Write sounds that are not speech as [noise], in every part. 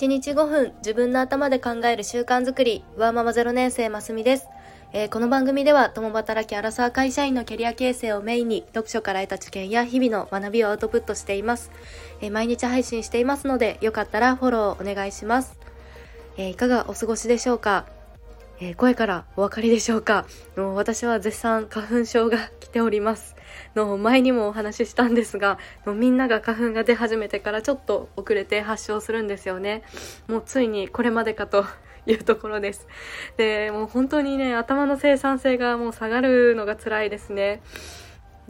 1日5分自分の頭で考える習慣づくり。ワーママ0年生ますみです、えー、この番組では共働きアラサー会社員のキャリア形成をメインに読書から得た知見や日々の学びをアウトプットしています、えー、毎日配信していますのでよかったらフォローお願いします、えー、いかがお過ごしでしょうか？えー、声からお分かりでしょうか？の私は絶賛花粉症が来ております。の前にもお話ししたんですがのみんなが花粉が出始めてからちょっと遅れて発症するんですよね。もうついにこれまでかというところです。でもう本当にね頭の生産性がもう下がるのが辛いですね。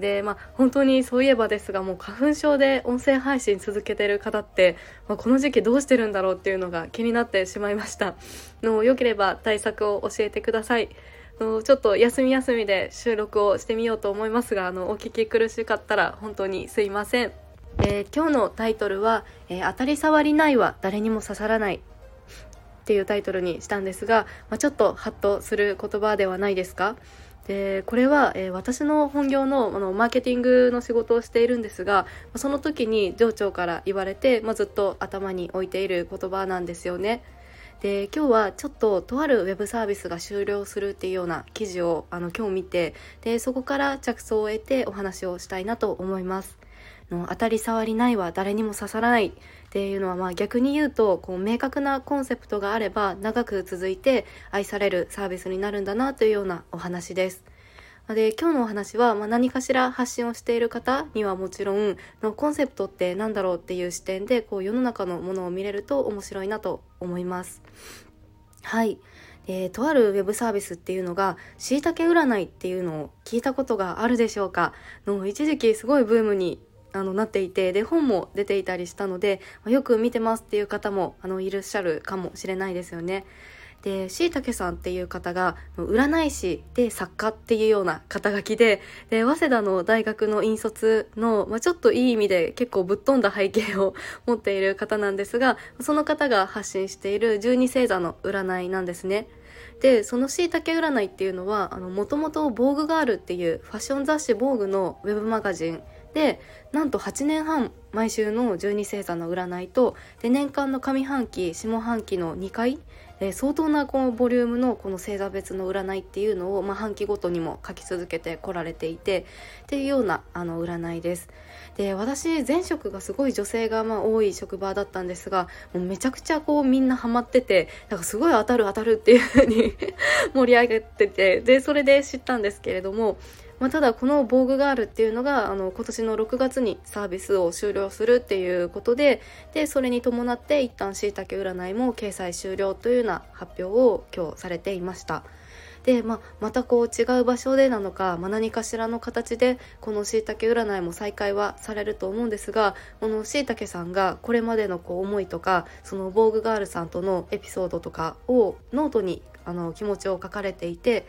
で、まあ、本当にそういえばですがもう花粉症で音声配信続けてる方って、まあ、この時期どうしてるんだろうっていうのが気になってしまいました。のよければ対策を教えてください。のちょっと休み休みで収録をしてみようと思いますがあのお聞き苦しかったら本当にすいません、えー、今日のタイトルは、えー、当たり障りないは誰にも刺さらない」っていうタイトルにしたんですが、まあ、ちょっとハッとする言葉ではないですか？でこれは、えー、私の本業のあのマーケティングの仕事をしているんですがその時に上長から言われて、まあ、ずっと頭に置いている言葉なんですよね。で今日はちょっととあるウェブサービスが終了するっていうような記事をあの今日見てでそこから着想を得てお話をしたいなと思います。の当たり障りないは誰にも刺さらないっていうのはまあ逆に言うとこう明確なコンセプトがあれば長く続いて愛されるサービスになるんだなというようなお話です。で今日のお話は、まあ、何かしら発信をしている方にはもちろんのコンセプトって何だろうっていう視点でこう世の中のものを見れると面白いなと思います。はい。えー、とあるウェブサービスっていうのが、しいたけ占いっていうのを聞いたことがあるでしょうか？の一時期すごいブームにあのなっていてで本も出ていたりしたので、よく見てますっていう方もあのいらっしゃるかもしれないですよね。でしいたけさんっていう方が占い師で作家っていうような肩書きでで早稲田の大学の引率の、まあ、ちょっといい意味で結構ぶっ飛んだ背景を [laughs] 持っている方なんですがその方が発信している十二星座の占いなんですね。でそのしいたけ占いっていうのはもともと「防具ガール」っていうファッション雑誌「防具のウェブマガジンでなんと8年半毎週の12星座の占いとで年間の上半期下半期の2回え相当なこのボリュームのこの星座別の占いっていうのを、まあ、半期ごとにも書き続けてこられていてっていうようなあの占いです。で私前職がすごい女性がまあ多い職場だったんですがもうめちゃくちゃこうみんなハマっててなんかすごい当たる当たるっていう風に [laughs] 盛り上げててでそれで知ったんですけれどもまあ、ただこの VOGUE GIRL っていうのがあの今年の6月にサービスを終了するっていうことででそれに伴って一旦しいたけ占いも掲載終了というような発表を今日されていました。で、まあ、またこう違う場所でなのか、まあ、何かしらの形でこのしいたけ占いも再開はされると思うんですがこのしいたけさんがこれまでのこう思いとかその VOGUE GIRL さんとのエピソードとかをノートにあの気持ちを書かれていて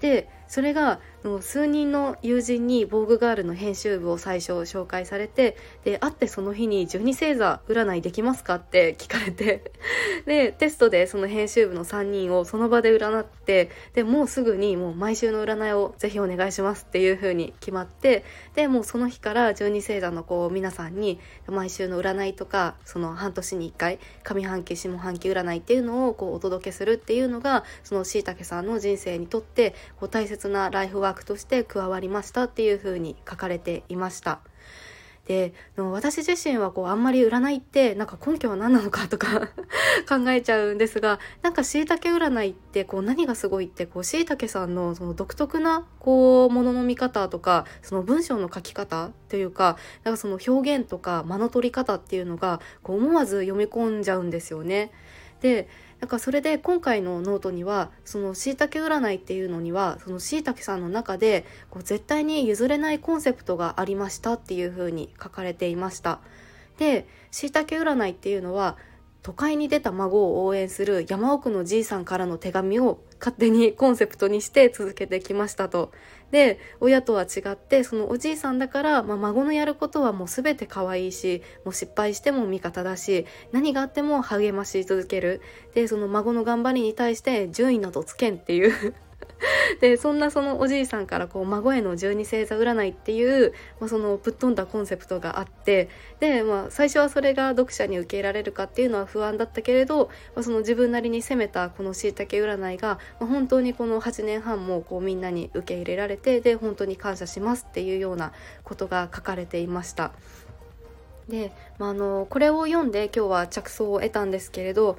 でそれが数人の友人に「防具ガール」の編集部を最初紹介されてで会ってその日に12星座占いできますか？って聞かれて [laughs] でテストでその編集部の3人をその場で占ってでもうすぐにもう毎週の占いをぜひお願いしますっていう風に決まってでもうその日から12星座のこう皆さんに毎週の占いとかその半年に1回上半期下半期占いっていうのをこうお届けするっていうのがそのしいたけさんの人生にとってこう大切なライフワークとして加わりましたっていう風に書かれていました。で私自身はこうあんまり占いってなんか根拠は何なのかとか [laughs] 考えちゃうんですがなんかしいたけ占いってこう何がすごいってこうしいたけさんのその独特なこうものの見方とかその文章の書き方というかなんかその表現とか間の取り方っていうのがこう思わず読み込んじゃうんですよね。でなんかそれで今回のノートにはそのしいたけ占いっていうのにはそのしいたけさんの中でこう絶対に譲れないコンセプトがありましたっていうふうに書かれていました。でしいたけ占いっていうのは都会に出た孫を応援する山奥のじいさんからの手紙を勝手にコンセプトにして続けてきましたと。で親とは違ってそのおじいさんだから、まあ、孫のやることはもう全て可愛いしもう失敗しても味方だし何があっても励まし続けるでその孫の頑張りに対して順位などつけんっていう [laughs] でそんなそのおじいさんからこう孫への十二星座占いっていう、まあ、そのぶっ飛んだコンセプトがあってで、まあ、最初はそれが読者に受け入れられるかっていうのは不安だったけれど、まあ、その自分なりに攻めたこのしいたけ占いが、まあ、本当にこの8年半もこうみんなに受け入れられてで本当に感謝しますっていうようなことが書かれていました。で、まあ、あのこれを読んで今日は着想を得たんですけれど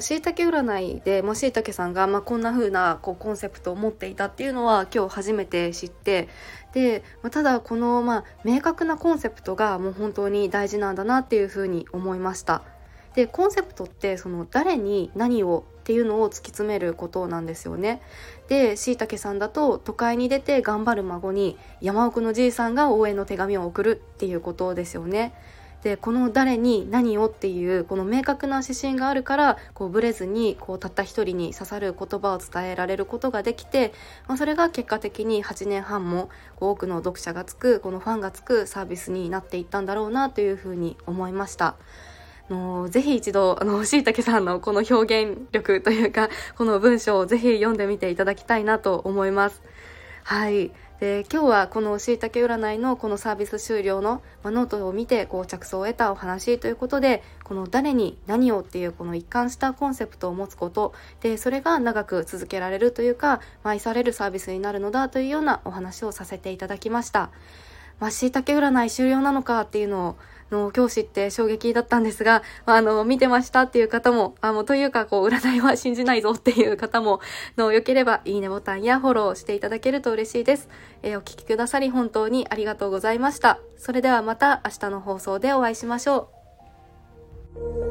しいたけ占いでしいたけさんが、まあ、こんな風なこうコンセプトを持っていたっていうのは今日初めて知ってで、まあ、ただこの、まあ、明確なコンセプトがもう本当に大事なんだなっていう風に思いました。でコンセプトってその誰に何をっていうのを突き詰めることなんですよね。でしいたけさんだと都会に出て頑張る孫に山奥のじいさんが応援の手紙を送るっていうことですよね。でこの誰に何をっていうこの明確な指針があるからこうブレずにこうたった一人に刺さる言葉を伝えられることができて、まあ、それが結果的に8年半も多くの読者がつくこのファンがつくサービスになっていったんだろうなというふうに思いました。のぜひ一度あのしいたけさんのこの表現力というかこの文章をぜひ読んでみていただきたいなと思います。はいで今日はこのしいたけ占いのこのサービス終了の、ノートを見てこう着想を得たお話ということでこの誰に何をっていうこの一貫したコンセプトを持つことでそれが長く続けられるというか、愛されるサービスになるのだというようなお話をさせていただきました。まあ、しいたけ占い終了なのかっていうのをの教師って衝撃だったんですが、まあ、あの、見てましたっていう方も、あの、というか、こう、占いは信じないぞっていう方も、の、良ければ、いいねボタンやフォローしていただけると嬉しいです。えー、お聴きくださり本当にありがとうございました。それではまた明日の放送でお会いしましょう。